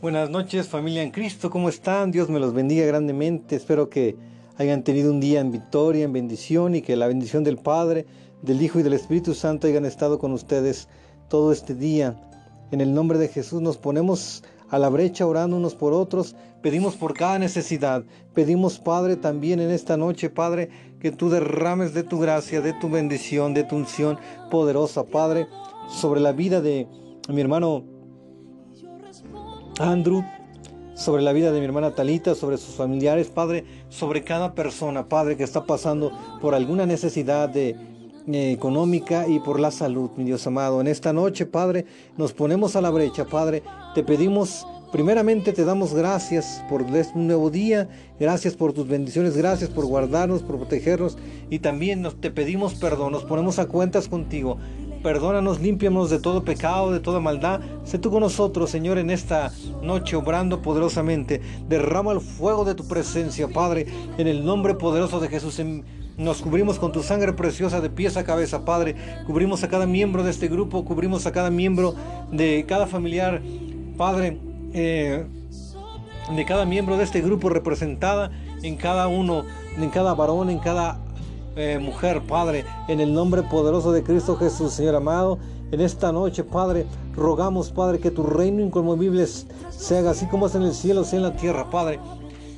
Buenas noches familia en Cristo, ¿cómo están? Dios me los bendiga grandemente. Espero que hayan tenido un día en victoria, en bendición y que la bendición del Padre, del Hijo y del Espíritu Santo hayan estado con ustedes todo este día. En el nombre de Jesús nos ponemos a la brecha orando unos por otros, pedimos por cada necesidad, pedimos Padre también en esta noche, Padre, que tú derrames de tu gracia, de tu bendición, de tu unción poderosa, Padre, sobre la vida de mi hermano Andrew, sobre la vida de mi hermana Talita, sobre sus familiares, Padre, sobre cada persona, Padre, que está pasando por alguna necesidad de, eh, económica y por la salud, mi Dios amado. En esta noche, Padre, nos ponemos a la brecha, Padre. Te pedimos, primeramente te damos gracias por este nuevo día, gracias por tus bendiciones, gracias por guardarnos, por protegernos y también nos, te pedimos perdón, nos ponemos a cuentas contigo. Perdónanos, límpianos de todo pecado, de toda maldad. Sé tú con nosotros, Señor, en esta noche, obrando poderosamente. Derrama el fuego de tu presencia, Padre, en el nombre poderoso de Jesús. Nos cubrimos con tu sangre preciosa de pies a cabeza, Padre. Cubrimos a cada miembro de este grupo, cubrimos a cada miembro de cada familiar, Padre, eh, de cada miembro de este grupo representada en cada uno, en cada varón, en cada eh, mujer, Padre, en el nombre poderoso de Cristo Jesús, Señor amado. En esta noche, Padre, rogamos, Padre, que tu reino inconmovible se haga así como es en el cielo, sea en la tierra, Padre.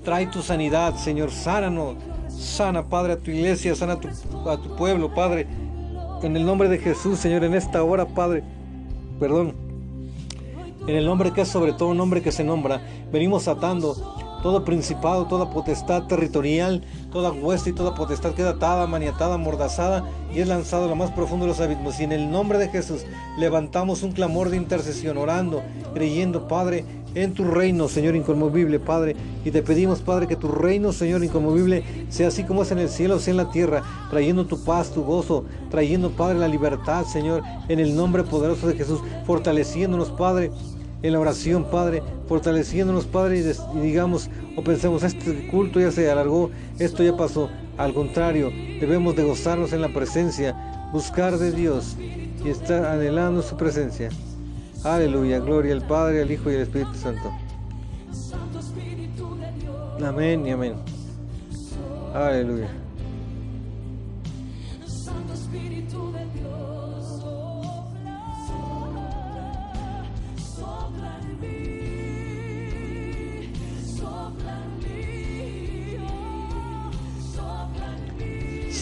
Trae tu sanidad, Señor, sánanos, sana, Padre, a tu iglesia, sana a tu, a tu pueblo, Padre. En el nombre de Jesús, Señor, en esta hora, Padre, perdón. En el nombre que es sobre todo nombre que se nombra, venimos atando todo principado, toda potestad territorial, toda hueste y toda potestad queda atada, maniatada, mordazada y es lanzado a lo más profundo de los abismos. Y en el nombre de Jesús levantamos un clamor de intercesión, orando, creyendo, Padre, en tu reino, Señor inconmovible, Padre. Y te pedimos, Padre, que tu reino, Señor inconmovible, sea así como es en el cielo, sea en la tierra, trayendo tu paz, tu gozo, trayendo, Padre, la libertad, Señor, en el nombre poderoso de Jesús, fortaleciéndonos, Padre, en la oración, Padre, fortaleciéndonos, Padre, y, digamos o pensemos, este culto ya se alargó, esto ya pasó. Al contrario, debemos de gozarnos en la presencia, buscar de Dios y estar anhelando su presencia. Aleluya, gloria al Padre, al Hijo y al Espíritu Santo. Amén y amén. Aleluya.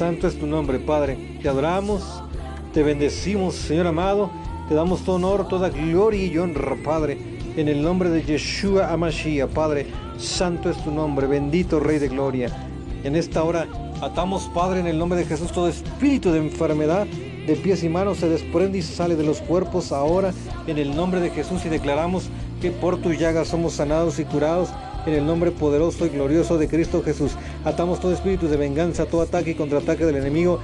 Es tu nombre, Padre. Te adoramos, te bendecimos, Señor amado. Te damos todo honor, toda gloria y honra, Padre. En el nombre de Yeshua Amashiach, Padre. Santo es tu nombre, bendito Rey de Gloria. En esta hora atamos, Padre, en el nombre de Jesús, todo espíritu de enfermedad de pies y manos se desprende y sale de los cuerpos ahora en el nombre de Jesús y declaramos que por tus llagas somos sanados y curados en el nombre poderoso y glorioso de Cristo Jesús. Atamos todo espíritu de venganza, todo ataque y contraataque del enemigo.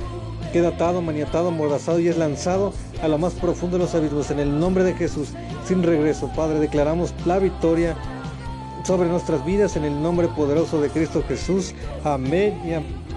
Queda atado, maniatado, mordazado y es lanzado a lo más profundo de los abismos. En el nombre de Jesús, sin regreso, Padre, declaramos la victoria sobre nuestras vidas en el nombre poderoso de Cristo Jesús. Amén y amén.